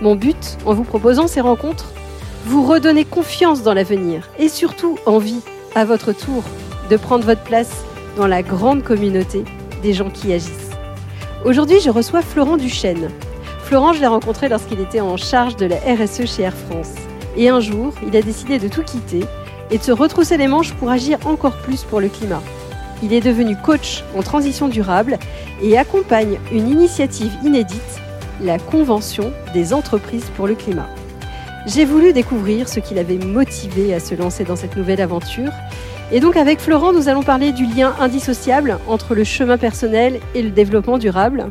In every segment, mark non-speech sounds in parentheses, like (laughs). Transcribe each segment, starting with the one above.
Mon but, en vous proposant ces rencontres, vous redonner confiance dans l'avenir et surtout envie, à votre tour, de prendre votre place dans la grande communauté des gens qui agissent. Aujourd'hui, je reçois Florent Duchesne. Florent, je l'ai rencontré lorsqu'il était en charge de la RSE chez Air France. Et un jour, il a décidé de tout quitter et de se retrousser les manches pour agir encore plus pour le climat. Il est devenu coach en transition durable et accompagne une initiative inédite, la Convention des entreprises pour le climat. J'ai voulu découvrir ce qui l'avait motivé à se lancer dans cette nouvelle aventure. Et donc avec Florent, nous allons parler du lien indissociable entre le chemin personnel et le développement durable,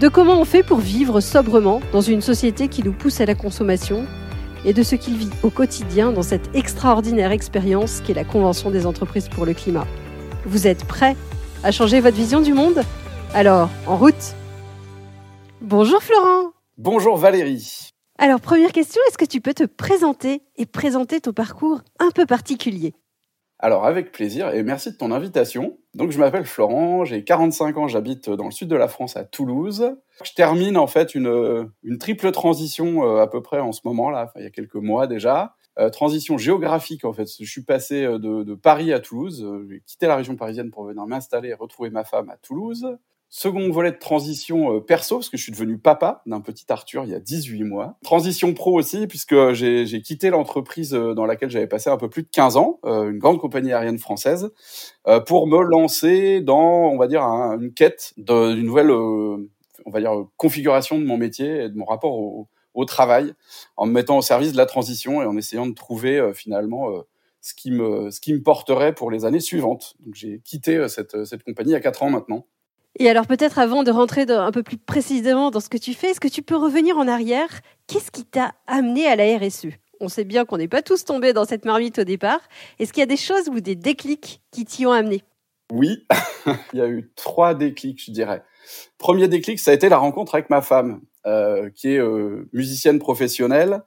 de comment on fait pour vivre sobrement dans une société qui nous pousse à la consommation, et de ce qu'il vit au quotidien dans cette extraordinaire expérience qu'est la Convention des entreprises pour le climat. Vous êtes prêts à changer votre vision du monde? Alors, en route Bonjour Florent Bonjour Valérie Alors, première question, est-ce que tu peux te présenter et présenter ton parcours un peu particulier? Alors avec plaisir et merci de ton invitation. Donc je m'appelle Florent, j'ai 45 ans, j'habite dans le sud de la France à Toulouse. Je termine en fait une, une triple transition euh, à peu près en ce moment là, il y a quelques mois déjà. Euh, transition géographique en fait. Je suis passé euh, de, Paris à Toulouse. J'ai quitté la région parisienne pour venir m'installer et retrouver ma femme à Toulouse. Second volet de transition perso, parce que je suis devenu papa d'un petit Arthur il y a 18 mois. Transition pro aussi, puisque j'ai quitté l'entreprise dans laquelle j'avais passé un peu plus de 15 ans, une grande compagnie aérienne française, pour me lancer dans, on va dire, une quête d'une nouvelle, on va dire, configuration de mon métier et de mon rapport au, au travail, en me mettant au service de la transition et en essayant de trouver euh, finalement euh, ce qui me ce qui me porterait pour les années suivantes. Donc j'ai quitté euh, cette, cette compagnie il y a quatre ans maintenant. Et alors peut-être avant de rentrer un peu plus précisément dans ce que tu fais, est-ce que tu peux revenir en arrière? Qu'est-ce qui t'a amené à la RSE On sait bien qu'on n'est pas tous tombés dans cette marmite au départ. Est-ce qu'il y a des choses ou des déclics qui t'y ont amené? Oui, (laughs) il y a eu trois déclics, je dirais. Premier déclic, ça a été la rencontre avec ma femme. Euh, qui est euh, musicienne professionnelle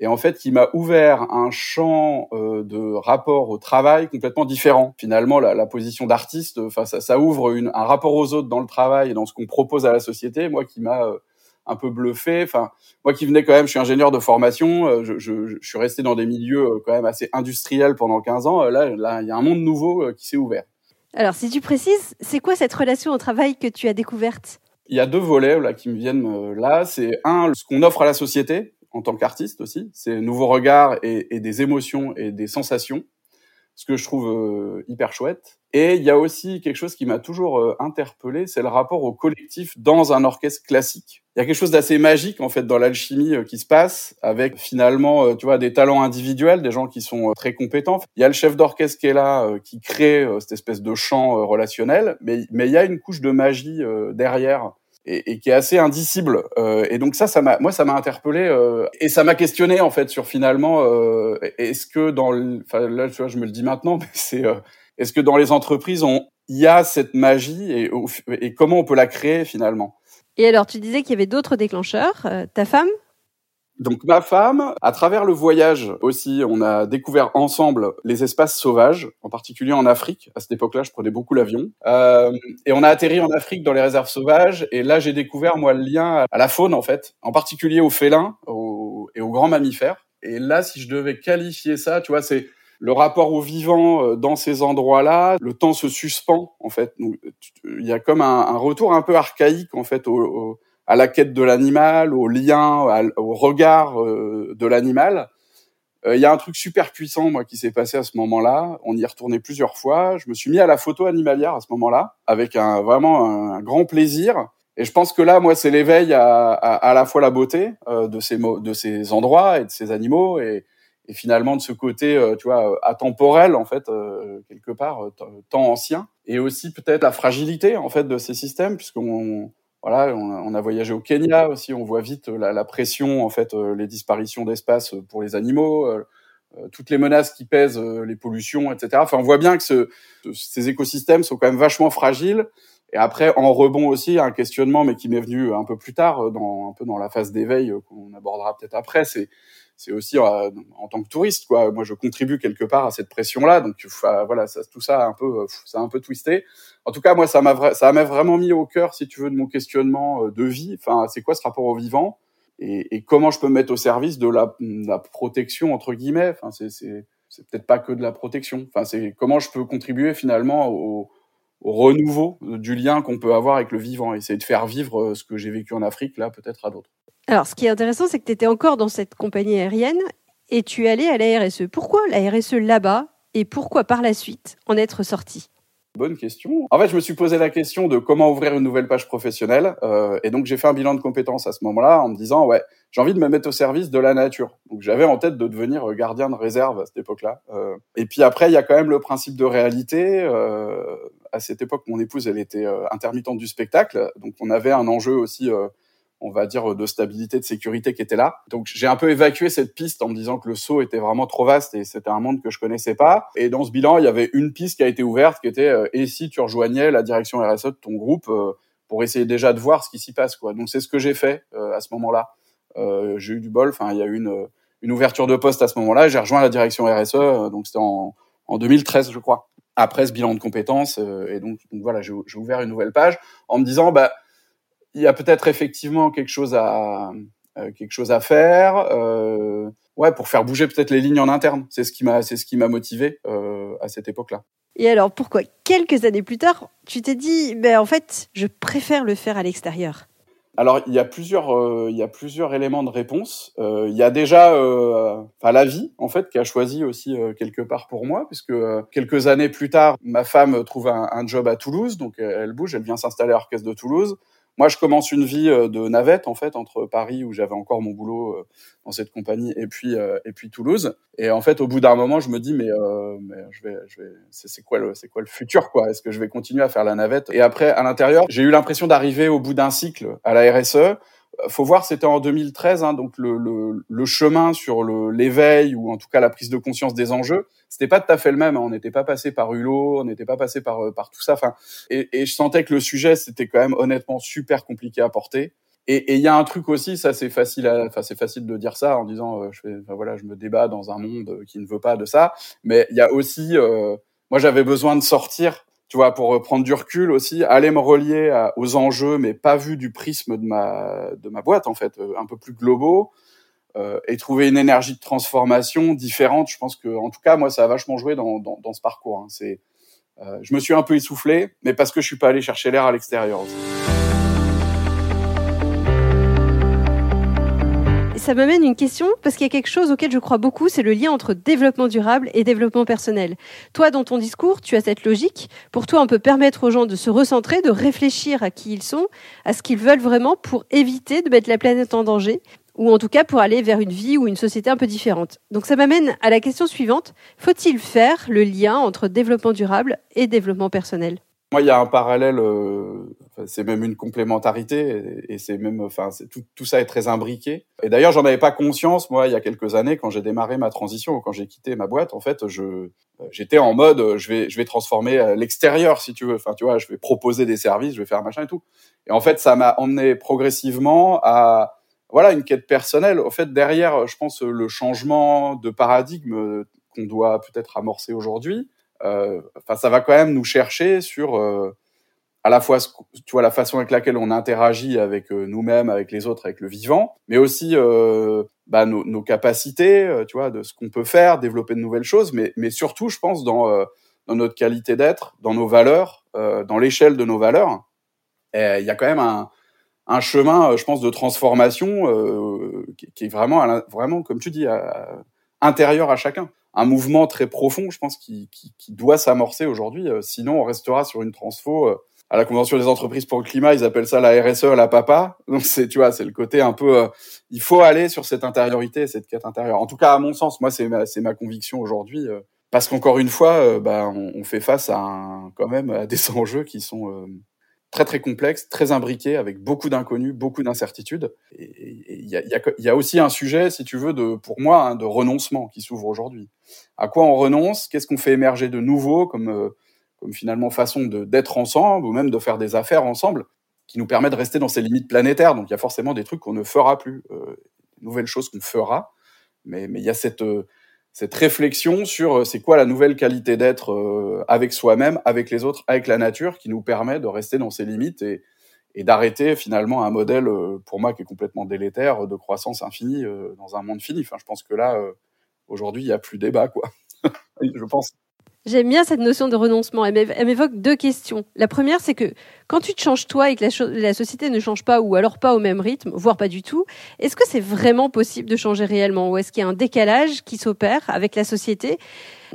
et en fait qui m'a ouvert un champ euh, de rapport au travail complètement différent. Finalement, la, la position d'artiste, enfin ça, ça, ouvre une, un rapport aux autres dans le travail et dans ce qu'on propose à la société. Moi, qui m'a un peu bluffé. Enfin, moi qui venais quand même, je suis ingénieur de formation, je, je, je, suis resté dans des milieux quand même assez industriels pendant 15 ans. Là, là, il y a un monde nouveau qui s'est ouvert. Alors, si tu précises, c'est quoi cette relation au travail que tu as découverte? Il y a deux volets là qui me viennent euh, là. C'est un, ce qu'on offre à la société en tant qu'artiste aussi, c'est nouveaux regards et, et, des émotions et des sensations, ce que je trouve euh, hyper chouette. Et il y a aussi quelque chose qui m'a toujours euh, interpellé, c'est le rapport au collectif dans un orchestre classique. Il y a quelque chose d'assez magique en fait dans l'alchimie qui se passe avec finalement tu vois des talents individuels, des gens qui sont très compétents. Il y a le chef d'orchestre qui est là qui crée cette espèce de chant relationnel, mais mais il y a une couche de magie derrière et, qui est assez indicible. Euh, et donc ça, ça m'a, moi, ça m'a interpellé euh, et ça m'a questionné en fait sur finalement, euh, est-ce que dans, enfin là, tu vois, je me le dis maintenant, mais c'est, est-ce que dans les entreprises, on, il y a cette magie et, comment on peut la créer finalement? Et alors, tu disais qu'il y avait d'autres déclencheurs. Ta femme? Donc ma femme, à travers le voyage aussi, on a découvert ensemble les espaces sauvages, en particulier en Afrique. À cette époque-là, je prenais beaucoup l'avion. Euh, et on a atterri en Afrique dans les réserves sauvages. Et là, j'ai découvert, moi, le lien à la faune, en fait, en particulier aux félins et aux grands mammifères. Et là, si je devais qualifier ça, tu vois, c'est le rapport au vivant euh, dans ces endroits-là, le temps se suspend en fait. Il y a comme un, un, retour un peu archaïque en fait au, à la quête de l'animal, au lien, au regard euh, de l'animal. Euh, il y a un truc super puissant, moi, qui s'est passé à ce moment-là. On y est retourné plusieurs fois. Je me suis mis à la photo animalière à ce moment-là, avec un, vraiment un, grand plaisir. Et je pense que là, moi, c'est l'éveil à, à, à, la fois la beauté euh, de ces de ces endroits et de ces animaux, et, et finalement de ce côté, euh, tu vois, atemporel en fait, euh, quelque part, temps ancien, et aussi peut-être la fragilité en fait de ces systèmes, puisqu'on voilà, on a, voyagé au Kenya aussi, on voit vite la, pression, en fait, les disparitions d'espace pour les animaux, toutes les menaces qui pèsent, les pollutions, etc. Enfin, on voit bien que ce, ces écosystèmes sont quand même vachement fragiles. Et après, en rebond aussi, un questionnement, mais qui m'est venu un peu plus tard, dans, un peu dans la phase d'éveil qu'on abordera peut-être après, c'est c'est aussi euh, en tant que touriste quoi. Moi je contribue quelque part à cette pression là donc voilà ça, tout ça a un peu ça a un peu twisté. En tout cas moi ça m'a vraiment mis au cœur si tu veux de mon questionnement euh, de vie. Enfin c'est quoi ce rapport au vivant? Et, comment je peux me mettre au service de la, protection entre guillemets? Enfin c'est peut-être pas que de la protection. Enfin c'est comment je peux contribuer finalement au, au renouveau du lien qu'on peut avoir avec le vivant, essayer de faire vivre euh, ce que j'ai vécu en Afrique, là, peut-être à d'autres. Alors, ce qui est intéressant, c'est que tu étais encore dans cette compagnie aérienne et tu es allé à la RSE. Pourquoi la RSE là-bas et pourquoi par la suite en être sorti? Bonne question. En fait, je me suis posé la question de comment ouvrir une nouvelle page professionnelle, euh, et donc j'ai fait un bilan de compétences à ce moment-là en me disant ouais, j'ai envie de me mettre au service de la nature. Donc j'avais en tête de devenir gardien de réserve à cette époque-là. Euh, et puis après, il y a quand même le principe de réalité. Euh, à cette époque, mon épouse, elle était intermittente du spectacle, donc on avait un enjeu aussi on va dire, de stabilité, de sécurité qui était là. Donc j'ai un peu évacué cette piste en me disant que le saut était vraiment trop vaste et c'était un monde que je connaissais pas. Et dans ce bilan, il y avait une piste qui a été ouverte qui était euh, et si tu rejoignais la direction RSE de ton groupe euh, pour essayer déjà de voir ce qui s'y passe quoi. Donc c'est ce que j'ai fait euh, à ce moment-là. j'ai eu du bol, enfin il y a eu une, une ouverture de poste à ce moment-là, j'ai rejoint la direction RSE donc c'était en, en 2013 je crois. Après ce bilan de compétences et donc, donc voilà, j'ai ouvert une nouvelle page en me disant bah il y a peut-être effectivement quelque chose à euh, quelque chose à faire, euh, ouais, pour faire bouger peut-être les lignes en interne. C'est ce qui m'a, c'est ce qui m'a motivé euh, à cette époque-là. Et alors, pourquoi quelques années plus tard, tu t'es dit, ben en fait, je préfère le faire à l'extérieur? Alors il y a plusieurs euh, il y a plusieurs éléments de réponse. Euh, il y a déjà euh, enfin la vie en fait qui a choisi aussi quelque part pour moi puisque quelques années plus tard ma femme trouve un, un job à Toulouse donc elle bouge elle vient s'installer à l'orchestre de Toulouse moi, je commence une vie euh, de navette en fait entre Paris où j'avais encore mon boulot euh, dans cette compagnie et puis euh, et puis Toulouse. Et en fait, au bout d'un moment, je me dis mais, mais je vais je vais c'est quoi le c'est quoi le futur quoi? Est-ce que je vais continuer à faire la navette? Et après, à l'intérieur, j'ai eu l'impression d'arriver au bout d'un cycle à la RSE faut voir, c'était en 2013, hein, donc le, le, le, chemin sur l'éveil ou en tout cas la prise de conscience des enjeux, c'était pas tout à fait le même. Hein. On n'était pas passé par Hulot, on n'était pas passé par euh, par tout ça. Enfin, et, et, je sentais que le sujet c'était quand même honnêtement super compliqué à porter. Et il y a un truc aussi, ça c'est facile, enfin c'est facile de dire ça en disant, euh, je fais, voilà, je me débat dans un monde qui ne veut pas de ça. Mais il y a aussi, euh, moi j'avais besoin de sortir tu vois, pour prendre du recul aussi, aller me relier aux enjeux, mais pas vu du prisme de ma de ma boîte en fait, euh, un peu plus globaux, euh, et trouver une énergie de transformation différente. Je pense que, en tout cas, moi, ça a vachement joué dans dans, dans ce parcours. Hein. C'est, euh, je me suis un peu essoufflé, mais parce que je suis pas allé chercher l'air à l'extérieur. Ça m'amène une question parce qu'il y a quelque chose auquel je crois beaucoup, c'est le lien entre développement durable et développement personnel. Toi, dans ton discours, tu as cette logique. Pour toi, on peut permettre aux gens de se recentrer, de réfléchir à qui ils sont, à ce qu'ils veulent vraiment pour éviter de mettre la planète en danger ou en tout cas pour aller vers une vie ou une société un peu différente. Donc ça m'amène à la question suivante. Faut-il faire le lien entre développement durable et développement personnel? Moi, il y a un parallèle, euh, c'est même une complémentarité, et, c'est même, enfin, tout, ça est très imbriqué. Et d'ailleurs, j'en avais pas conscience, moi, il y a quelques années, quand j'ai démarré ma transition, quand j'ai quitté ma boîte, en fait, je, j'étais en mode, je vais, je vais transformer euh, l'extérieur, si tu veux. Enfin, tu vois, je vais proposer des services, je vais faire machin et tout. Et en fait, ça m'a emmené progressivement à, voilà, une quête personnelle. Au fait, derrière, je pense, le changement de paradigme qu'on doit peut-être amorcer aujourd'hui, euh, enfin, ça va quand même nous chercher sur euh, à la fois, tu vois, la façon avec laquelle on interagit avec euh, nous-mêmes, avec les autres, avec le vivant, mais aussi bah, nos, nos, capacités, tu vois, de ce qu'on peut faire, développer de nouvelles choses, mais, mais surtout, je pense, dans, dans notre qualité d'être, dans nos valeurs, dans l'échelle de nos valeurs. Il y a quand même un, un chemin, je pense, de transformation qui, qui, est vraiment, vraiment, comme tu dis, intérieur à chacun un mouvement très profond, je pense, qui, qui, qui doit s'amorcer aujourd'hui. Euh, sinon, on restera sur une transfo. Euh, à la convention des entreprises pour le climat, ils appellent ça la RSE à la papa. Donc c'est, tu vois, c'est le côté un peu. Euh, il faut aller sur cette intériorité, cette quête intérieure. En tout cas, à mon sens, moi, c'est ma, c'est ma conviction aujourd'hui. parce qu'encore une fois, bah, on, fait face à un, quand même à des (laughs) enjeux qui sont très très complexe, très imbriqué, avec beaucoup d'inconnus, beaucoup d'incertitudes. Et il y a, aussi un sujet, si tu veux, de, pour moi, hein, de renoncement qui s'ouvre aujourd'hui. À quoi on renonce? Qu'est-ce qu'on fait émerger de nouveau comme, euh, comme finalement façon d'être ensemble ou même de faire des affaires ensemble qui nous permet de rester dans ces limites planétaires. Donc il y a forcément des trucs qu'on ne fera plus, euh, nouvelles choses qu'on fera. Mais il y a cette, euh, cette réflexion sur euh, c'est quoi la nouvelle qualité d'être euh, avec soi-même, avec les autres, avec la nature, qui nous permet de rester dans ces limites et, et d'arrêter finalement un modèle, euh, pour moi, qui est complètement délétère, de croissance infinie dans un monde fini. Enfin, je pense que là, aujourd'hui, il n'y a plus débat, quoi. (laughs) je pense. J'aime bien cette notion de renoncement. Elle m'évoque deux questions. La première, c'est que quand tu te changes toi et que la, société ne change pas ou alors pas au même rythme, voire pas du tout, est-ce que c'est vraiment possible de changer réellement ou est-ce qu'il y a un décalage qui s'opère avec la société?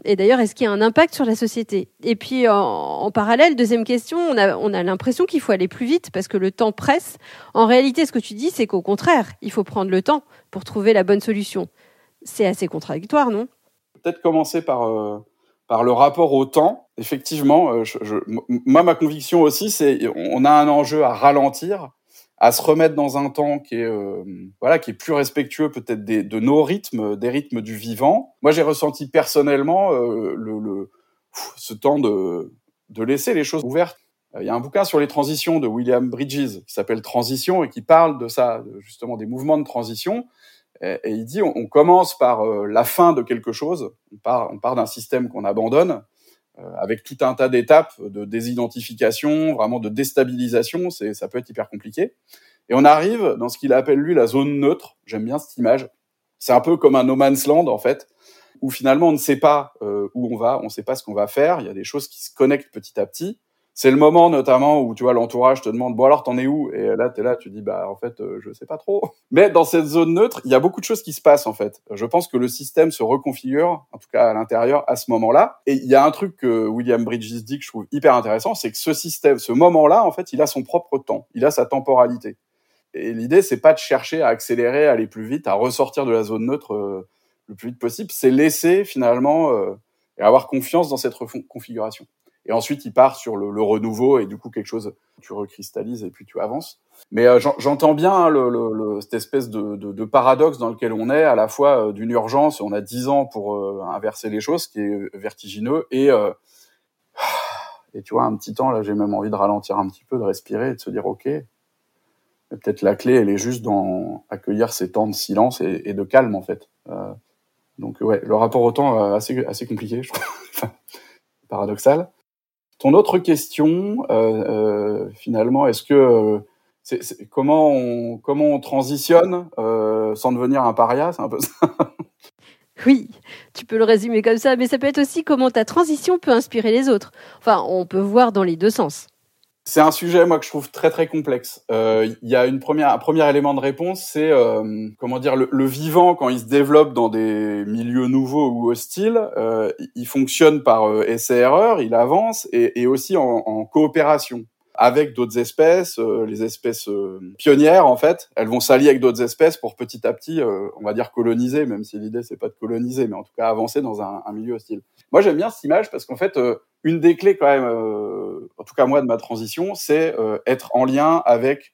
Et d'ailleurs, est-ce qu'il y a un impact sur la société? Et puis, en, parallèle, deuxième question, on a, on a l'impression qu'il faut aller plus vite parce que le temps presse. En réalité, ce que tu dis, c'est qu'au contraire, il faut prendre le temps pour trouver la bonne solution. C'est assez contradictoire, non? Peut-être commencer par... Euh, par le rapport au temps. Effectivement, euh, je, je, moi, ma conviction aussi, c'est on a un enjeu à ralentir, à se remettre dans un temps qui est euh, voilà qui est plus respectueux peut-être de nos rythmes, des rythmes du vivant. Moi, j'ai ressenti personnellement euh, le, le, ce temps de de laisser les choses ouvertes. Il y a un bouquin sur les transitions de William Bridges qui s'appelle Transition et qui parle de ça, justement des mouvements de transition. Et, il dit, on, commence par euh, la fin de quelque chose, on part, on part d'un système qu'on abandonne, euh, avec tout un tas d'étapes de désidentification, vraiment de déstabilisation, c'est, ça peut être hyper compliqué. Et on arrive dans ce qu'il appelle lui la zone neutre, j'aime bien cette image, c'est un peu comme un no man's land en fait, où finalement on ne sait pas euh, où on va, on ne sait pas ce qu'on va faire, il y a des choses qui se connectent petit à petit, c'est le moment notamment où tu vois l'entourage te demande bon alors t'en es où? Et là t'es là tu dis bah en fait euh, je sais pas trop mais dans cette zone neutre il y a beaucoup de choses qui se passent en fait. Je pense que le système se reconfigure en tout cas à l'intérieur à ce moment-là. Et il y a un truc que William Bridges dit que je trouve hyper intéressant c'est que ce système ce moment-là en fait il a son propre temps. Il a sa temporalité. Et l'idée c'est pas de chercher à accélérer à aller plus vite à ressortir de la zone neutre euh, le plus vite possible. C'est laisser finalement euh, et avoir confiance dans cette configuration et ensuite, il part sur le, le, renouveau et du coup quelque chose, tu recristallises et puis tu avances. Mais euh, j'entends bien hein, le, le, cette espèce de, de, de, paradoxe dans lequel on est, à la fois euh, d'une urgence, on a dix ans pour euh, inverser les choses, qui est vertigineux, et et tu vois un petit temps là, j'ai même envie de ralentir un petit peu, de respirer, de se dire ok, peut-être la clé, elle est juste dans accueillir ces temps de silence et, de calme en fait. donc ouais, le rapport au temps assez assez compliqué, je trouve, (laughs) paradoxal. Ton autre question, euh, euh, finalement, est-ce que euh, c'est, comment on comment on transitionne sans devenir un paria, c'est un peu ça. Oui, tu peux le résumer comme ça, mais ça peut être aussi comment ta transition peut inspirer les autres. Enfin, on peut voir dans les deux sens. C'est un sujet moi que je trouve très très complexe. Euh, il y a une première un premier élément de réponse, c'est euh, comment dire le, le, vivant quand il se développe dans des milieux nouveaux ou hostiles, euh, il fonctionne par euh, essai-erreur, il avance et, et aussi en, en, coopération avec d'autres espèces, euh, les espèces euh, pionnières en fait, elles vont s'allier avec d'autres espèces pour petit à petit, on va dire coloniser, même si l'idée c'est pas de coloniser, mais en tout cas avancer dans un, un milieu hostile. Moi j'aime bien cette image parce qu'en fait une des clés quand même, euh, en tout cas moi de ma transition, c'est euh, être en lien avec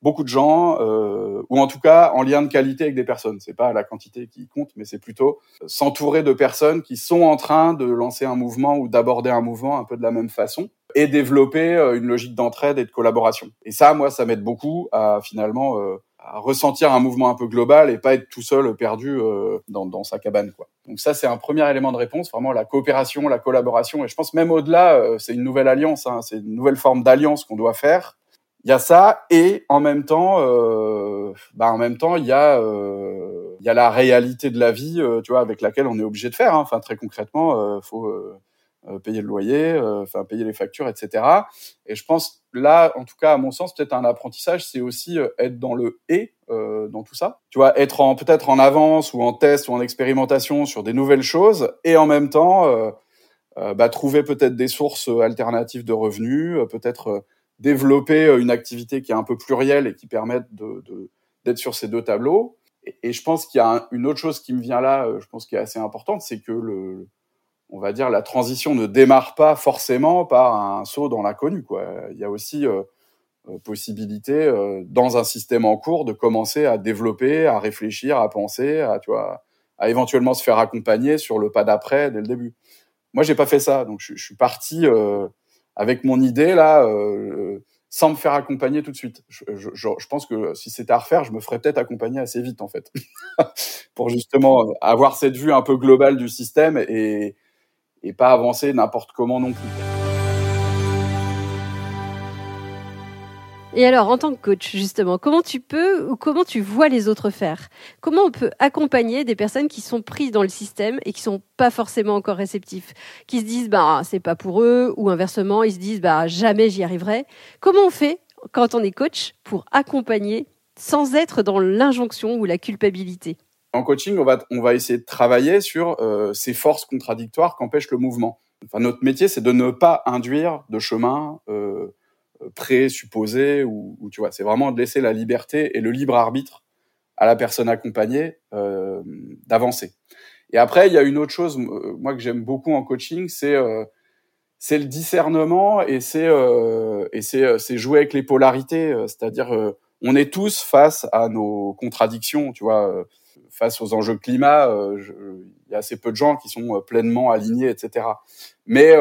beaucoup de gens, euh, ou en tout cas en lien de qualité avec des personnes. C'est pas la quantité qui compte, mais c'est plutôt s'entourer de personnes qui sont en train de lancer un mouvement ou d'aborder un mouvement un peu de la même façon et développer une logique d'entraide et de collaboration. Et ça, moi, ça m'aide beaucoup à finalement à ressentir un mouvement un peu global et pas être tout seul perdu euh, dans, dans, sa cabane quoi. Donc ça c'est un premier élément de réponse, vraiment la coopération, la collaboration et je pense même au-delà euh, c'est une nouvelle alliance, hein, c'est une nouvelle forme d'alliance qu'on doit faire. Il y a ça et en même temps, euh, bah en même temps il y a euh, il y a la réalité de la vie, euh, tu vois, avec laquelle on est obligé de faire. Hein. Enfin très concrètement, faut euh, payer le loyer, euh, enfin payer les factures, etc. Et je pense là, en tout cas à mon sens, peut-être un apprentissage, c'est aussi euh, être dans le et dans tout ça. Tu vois, être en peut-être en avance ou en test ou en expérimentation sur des nouvelles choses et en même temps bah, trouver peut-être des sources alternatives de revenus, peut-être développer une activité qui est un peu plurielle et qui permette de, d'être sur ces deux tableaux. Et, et je pense qu'il y a une autre chose qui me vient là, je pense qui est assez importante, c'est que le, on va dire, la transition ne démarre pas forcément par un saut dans l'inconnu. Quoi. Il y a aussi, euh, possibilité dans un système en cours de commencer à développer, à réfléchir, à penser, à tu vois, à éventuellement se faire accompagner sur le pas d'après dès le début. Moi, j'ai pas fait ça, donc je, suis parti avec mon idée là sans me faire accompagner tout de suite. Je, je, je pense que si c'était à refaire, je me ferais peut-être accompagner assez vite en fait, (laughs) pour justement avoir cette vue un peu globale du système et, et pas avancer n'importe comment non plus. Et alors, en tant que coach, justement, comment tu peux ou comment tu vois les autres faire? Comment on peut accompagner des personnes qui sont prises dans le système et qui sont pas forcément encore réceptifs, qui se disent bah c'est pas pour eux ou inversement ils se disent bah jamais j'y arriverai. Comment on fait quand on est coach pour accompagner sans être dans l'injonction ou la culpabilité? En coaching, on va on va essayer de travailler sur euh, ces forces contradictoires qu'empêche le mouvement. Enfin, notre métier, c'est de ne pas induire de chemin euh, présupposé ou, tu vois, c'est vraiment de laisser la liberté et le libre arbitre à la personne accompagnée euh, d'avancer. Et après, il y a une autre chose, euh, moi que j'aime beaucoup en coaching, c'est euh, c'est le discernement et c'est euh, et c'est euh, c'est jouer avec les polarités, c'est-à-dire on est tous face à nos contradictions, tu vois, face aux enjeux climat, il y a assez peu de gens qui sont pleinement alignés, etc. Mais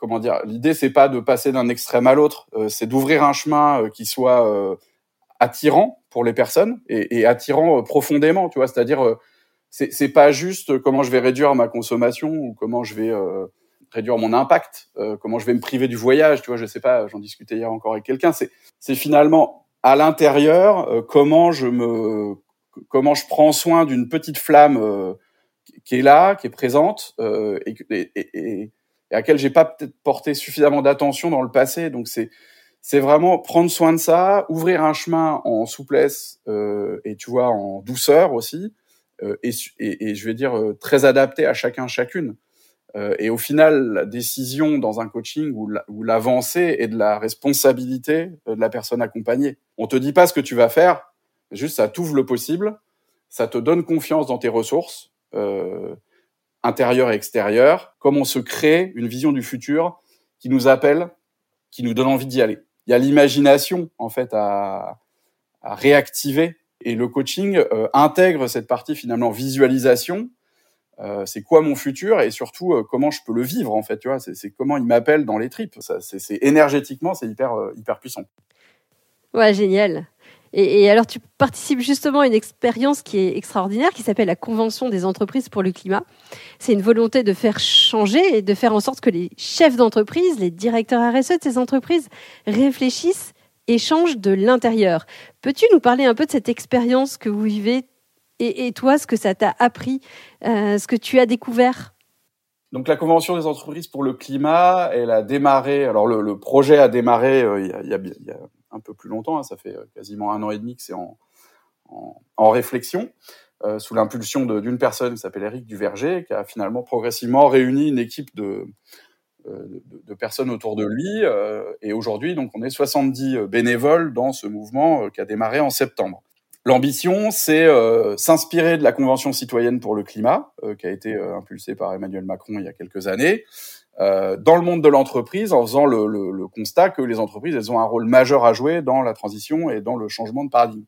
comment dire, l'idée c'est pas de passer d'un extrême à l'autre, euh, c'est d'ouvrir un chemin euh, qui soit euh, attirant pour les personnes et, et attirant profondément, tu vois, c'est-à-dire c'est c'est pas juste comment je vais réduire ma consommation ou comment je vais réduire mon impact, comment je vais me priver du voyage, tu vois, je sais pas, j'en discutais hier encore avec quelqu'un, c'est c'est finalement à l'intérieur comment je me comment je prends soin d'une petite flamme qui est là, qui est présente et, et, à laquelle j'ai pas peut-être porté suffisamment d'attention dans le passé. Donc c'est c'est vraiment prendre soin de ça, ouvrir un chemin en souplesse euh, et tu vois en douceur aussi, euh, et, je vais dire euh, très adapté à chacun chacune. Euh, et au final, la décision dans un coaching ou l'avancée est de la responsabilité de la personne accompagnée. On te dit pas ce que tu vas faire, juste ça t'ouvre le possible, ça te donne confiance dans tes ressources. Euh, intérieur et extérieur, comment se crée une vision du futur qui nous appelle, qui nous donne envie d'y aller. Il y a l'imagination en fait à, réactiver et le coaching euh, intègre cette partie finalement visualisation. Euh, c'est quoi mon futur et surtout comment je peux le vivre en fait. Tu vois, c'est comment il m'appelle dans les tripes. C'est énergétiquement c'est hyper hyper puissant. Ouais, génial. Et, alors, tu participes justement à une expérience qui est extraordinaire, qui s'appelle la Convention des entreprises pour le climat. C'est une volonté de faire changer et de faire en sorte que les chefs d'entreprise, les directeurs RSE de ces entreprises réfléchissent et changent de l'intérieur. Peux-tu nous parler un peu de cette expérience que vous vivez et, toi, ce que ça t'a appris, euh, ce que tu as découvert? Donc la Convention des entreprises pour le climat, elle a démarré. Alors le, projet a démarré euh, il, y a, il, y a, il, y a, un peu plus longtemps. Hein, ça fait euh, quasiment un an et demi que c'est en, réflexion, euh, sous l'impulsion d'une personne qui s'appelle Eric Duverger, qui a finalement progressivement réuni une équipe de, euh, personnes autour de lui. Et aujourd'hui, donc, on est 70 bénévoles dans ce mouvement qui a démarré en septembre. L'ambition, c'est s'inspirer de la Convention citoyenne pour le climat, qui a été impulsée par Emmanuel Macron il y a quelques années, euh, dans le monde de l'entreprise en faisant le, le, le, constat que les entreprises elles ont un rôle majeur à jouer dans la transition et dans le changement de paradigme.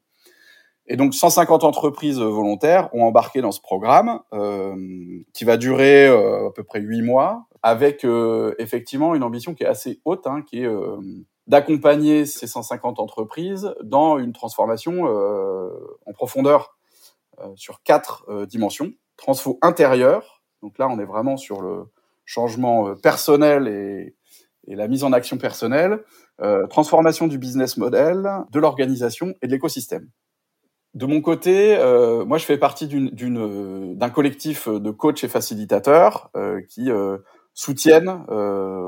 Et donc 150 entreprises volontaires ont embarqué dans ce programme euh, qui va durer euh, à peu près huit mois, avec euh, effectivement une ambition qui est assez haute, hein, qui est euh, d'accompagner ces 150 entreprises dans une transformation en profondeur sur quatre dimensions. Transfo intérieur, donc là on est vraiment sur le changement euh, personnel et, et, la mise en action personnelle, euh, transformation du business model, de l'organisation et de l'écosystème. De mon côté, euh, moi je fais partie d'un collectif de coachs et facilitateurs euh, qui euh, soutiennent, euh,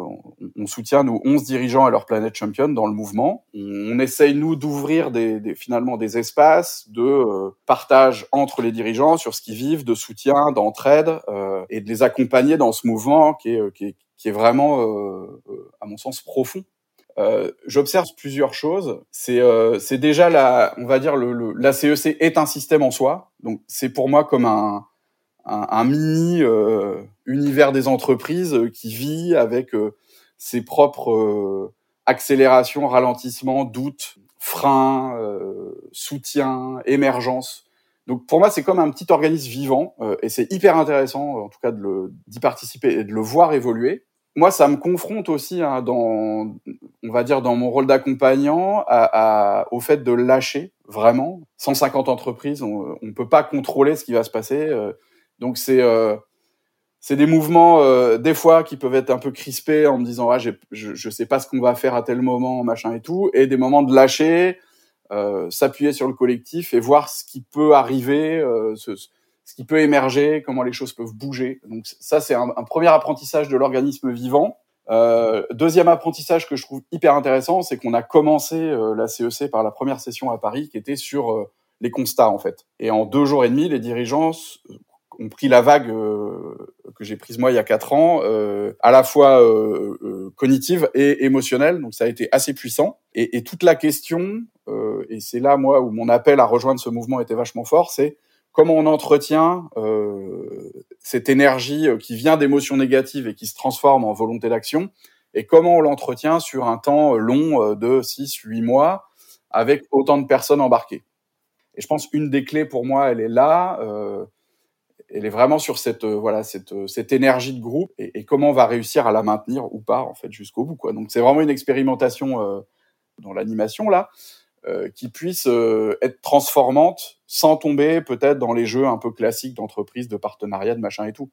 on soutient nos 11 dirigeants et leur planète champion dans le mouvement. On, essaye nous d'ouvrir des, des, finalement des espaces de euh, partage entre les dirigeants sur ce qu'ils vivent, de soutien, d'entraide euh, et de les accompagner dans ce mouvement qui est, qui est, qui est vraiment, euh, euh, à mon sens, profond. Euh, J'observe plusieurs choses. C'est euh, déjà la, on va dire le, le, la CEC est un système en soi. Donc c'est pour moi comme un un, un mini euh, univers des entreprises euh, qui vit avec euh, ses propres accélération, ralentissement, doute, frein, soutien, émergence. Donc pour moi, c'est comme un petit organisme vivant et c'est hyper intéressant, en tout cas, d'y participer et de le voir évoluer moi, ça me confronte aussi hein, dans, on va dire, dans mon rôle d'accompagnant, à, à, au fait de lâcher vraiment. 150 entreprises, on ne peut pas contrôler ce qui va se passer. Euh, donc c'est euh, c'est des mouvements euh, des fois qui peuvent être un peu crispés en me disant ah je je sais pas ce qu'on va faire à tel moment machin et tout, et des moments de lâcher, euh, s'appuyer sur le collectif et voir ce qui peut arriver. Ce, qui peut émerger, comment les choses peuvent bouger. Donc ça, c'est un, premier apprentissage de l'organisme vivant. Deuxième apprentissage que je trouve hyper intéressant, c'est qu'on a commencé la CEC par la première session à Paris qui était sur les constats en fait. Et en deux jours et demi, les dirigeants ont pris la vague que j'ai prise moi il y a quatre ans, à la fois cognitive et émotionnelle. Donc ça a été assez puissant. Et, toute la question, et c'est là moi où mon appel à rejoindre ce mouvement était vachement fort, c'est comment on entretient euh, cette énergie euh, qui vient d'émotions négatives et qui se transforme en volonté d'action, et comment on l'entretient sur un temps euh, long de 6, 8 mois, avec autant de personnes embarquées. Et je pense une des clés pour moi, elle est là, euh, elle est vraiment sur cette voilà cette, cette énergie de groupe et, comment on va réussir à la maintenir ou pas en fait jusqu'au bout quoi. Donc c'est vraiment une expérimentation euh, dans l'animation là. Euh, qui puisse euh, être transformante sans tomber peut-être dans les jeux un peu classiques d'entreprise, de partenariat, de machin et tout.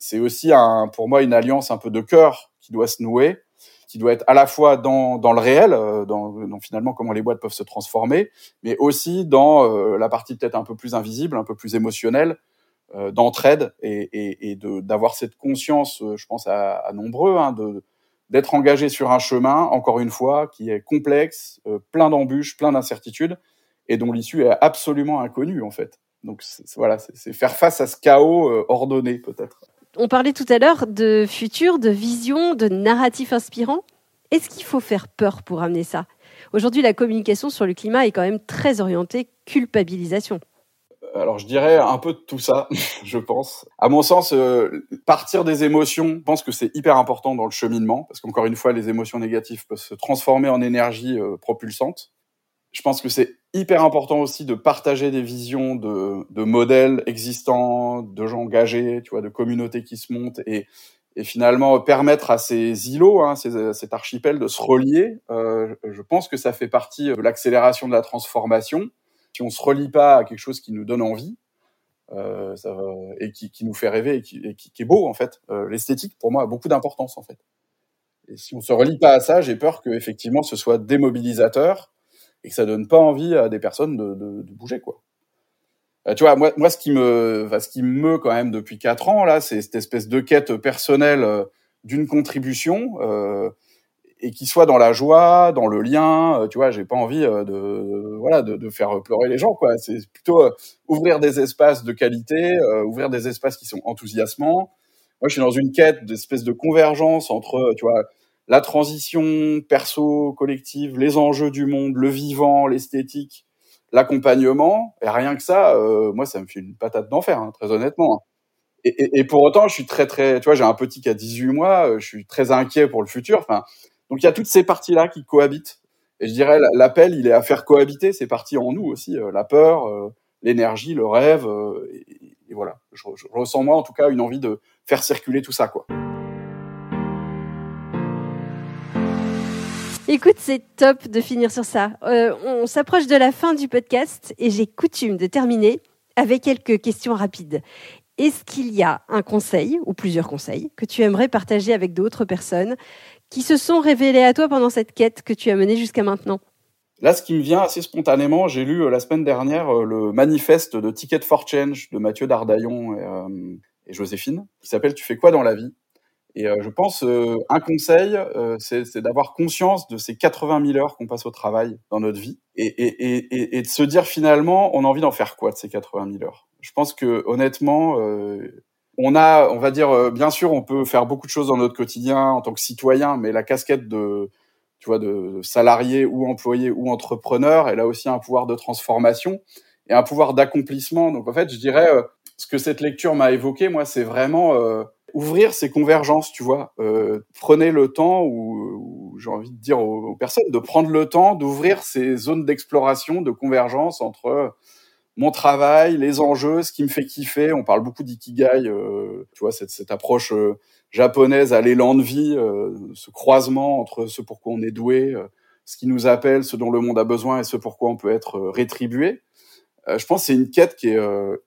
C'est aussi un, pour moi une alliance un peu de cœur qui doit se nouer, qui doit être à la fois dans, dans le réel, euh, dans, dans, finalement comment les boîtes peuvent se transformer, mais aussi dans la partie peut-être un peu plus invisible, un peu plus émotionnelle, d'entraide et, et, d'avoir cette conscience, je pense à, nombreux, hein, de, d'être engagé sur un chemin, encore une fois, qui est complexe, euh, plein d'embûches, plein d'incertitudes, et dont l'issue est absolument inconnue, en fait. Donc voilà, c'est faire face à ce chaos euh, ordonné, peut-être. On parlait tout à l'heure de futur, de vision, de narratif inspirant. Est-ce qu'il faut faire peur pour amener ça? Aujourd'hui, la communication sur le climat est quand même très orientée culpabilisation alors je dirais un peu de tout ça, (laughs) je pense. À mon sens, euh, partir des émotions, je pense que c'est hyper important dans le cheminement, parce qu'encore une fois, les émotions négatives peuvent se transformer en énergie euh, propulsante. Je pense que c'est hyper important aussi de partager des visions de, de, modèles existants, de gens engagés, tu vois, de communautés qui se montent et, et finalement permettre à ces îlots, hein, ces, cet archipel de se relier. Euh, je pense que ça fait partie de l'accélération de la transformation si on se relie pas à quelque chose qui nous donne envie euh, ça va, et qui, qui, nous fait rêver et qui, et qui, est beau en fait, euh, l'esthétique pour moi a beaucoup d'importance en fait. Et si on se relie pas à ça, j'ai peur que effectivement ce soit démobilisateur et que ça donne pas envie à des personnes de, de, de bouger quoi. Euh, tu vois, moi, moi, ce qui me, enfin, ce qui me meut quand même depuis quatre ans là, c'est cette espèce de quête personnelle euh, d'une contribution. Et qui soit dans la joie, dans le lien. Euh, tu vois, j'ai pas envie euh, de voilà de, faire pleurer les gens quoi. C'est plutôt euh, ouvrir des espaces de qualité, ouvrir des espaces qui sont enthousiasmants. Moi, je suis dans une quête d'espèce de convergence entre tu vois la transition perso collective, les enjeux du monde, le vivant, l'esthétique, l'accompagnement. Et rien que ça, moi, ça me fait une patate d'enfer, hein, très honnêtement. Et, et, pour autant, je suis très très, tu vois, j'ai un petit qui a 18 mois, je suis très inquiet pour le futur. Enfin, donc il y a toutes ces parties-là qui cohabitent. Et je dirais, l'appel, il est à faire cohabiter ces parties en nous aussi, euh, la peur, euh, l'énergie, le rêve. Euh, et, voilà, je, ressens moi en tout cas une envie de faire circuler tout ça. quoi. Écoute, c'est top de finir sur ça. on s'approche de la fin du podcast et j'ai coutume de terminer avec quelques questions rapides. Est-ce qu'il y a un conseil ou plusieurs conseils que tu aimerais partager avec d'autres personnes qui se sont révélés à toi pendant cette quête que tu as menée jusqu'à maintenant. Là, ce qui me vient assez spontanément, j'ai lu euh, la semaine dernière euh, le manifeste de Ticket for Change de Mathieu Dardaillon et, euh, et Joséphine, qui s'appelle Tu fais quoi dans la vie? Et je pense, un conseil, c'est d'avoir conscience de ces 80 000 heures qu'on passe au travail dans notre vie et de se dire finalement, on a envie d'en faire quoi de ces 80 000 heures? Je pense que honnêtement, on a, on va dire, euh, bien sûr, on peut faire beaucoup de choses dans notre quotidien en tant que citoyen, mais la casquette de, tu vois, de salarié ou employé ou entrepreneur, elle a aussi un pouvoir de transformation et un pouvoir d'accomplissement. Donc en fait, je dirais, euh, ce que cette lecture m'a évoqué, moi, c'est vraiment euh, ouvrir ces convergences, tu vois. prenez le temps où, j'ai envie de dire aux, personnes de prendre le temps d'ouvrir ces zones d'exploration, de convergence entre mon travail, les enjeux, ce qui me fait kiffer. On parle beaucoup d'ikigai, euh, tu vois, cette, cette approche euh, japonaise à l'élan de vie, euh, ce croisement entre ce pour quoi on est doué, ce qui nous appelle, ce dont le monde a besoin et ce pour quoi on peut être rétribué. je pense que c'est une quête qui est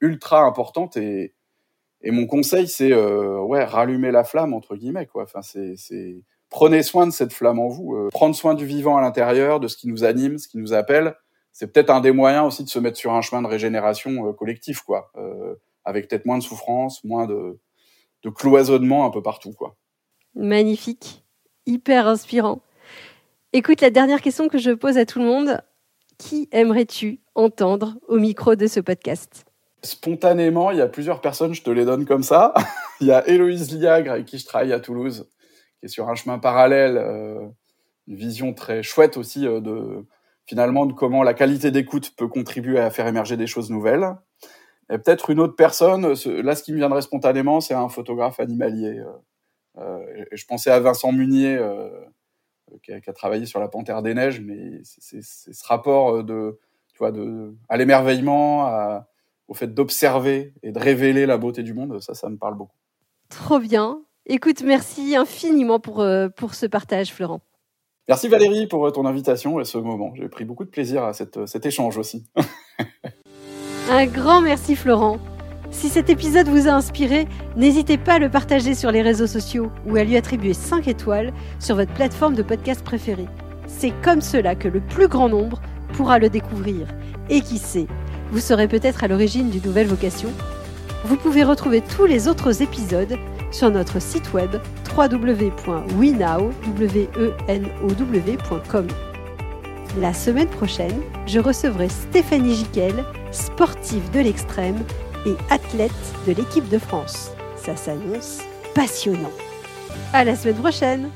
ultra importante et, et mon conseil, c'est ouais, rallumer la flamme entre guillemets, quoi. Enfin, c'est prenez soin de cette flamme en vous, prendre soin du vivant à l'intérieur, de ce qui nous anime, ce qui nous appelle c'est peut-être un des moyens aussi de se mettre sur un chemin de régénération euh, collectif, quoi, euh, avec peut-être moins de souffrance, moins de, de, cloisonnement un peu partout, quoi. Magnifique, hyper inspirant. Écoute, la dernière question que je pose à tout le monde, qui aimerais-tu entendre au micro de ce podcast? Spontanément, il y a plusieurs personnes, je te les donne comme ça. (laughs) il y a Héloïse Liagre, avec qui je travaille à Toulouse, qui est sur un chemin parallèle, euh, une vision très chouette aussi de finalement de comment la qualité d'écoute peut contribuer à faire émerger des choses nouvelles. Et peut-être une autre personne, là ce qui me viendrait spontanément, c'est un photographe animalier. Euh, euh je pensais à Vincent Munier, euh, qui, a, qui, a, travaillé sur la Panthère des Neiges, mais c'est ce rapport de, tu vois, de, à l'émerveillement, au fait d'observer et de révéler la beauté du monde, ça, ça me parle beaucoup. Trop bien. Écoute, merci infiniment pour, pour ce partage, Florent. Merci Valérie pour ton invitation et ce moment. J'ai pris beaucoup de plaisir à cette, cet échange aussi. (laughs) Un grand merci Florent. Si cet épisode vous a inspiré, n'hésitez pas à le partager sur les réseaux sociaux ou à lui attribuer 5 étoiles sur votre plateforme de podcast préférée. C'est comme cela que le plus grand nombre pourra le découvrir. Et qui sait, vous serez peut-être à l'origine d'une nouvelle vocation. Vous pouvez retrouver tous les autres épisodes sur notre site web www.wenow.com. La semaine prochaine, je recevrai Stéphanie Giquel, sportive de l'extrême et athlète de l'équipe de France. Ça s'annonce passionnant. À la semaine prochaine!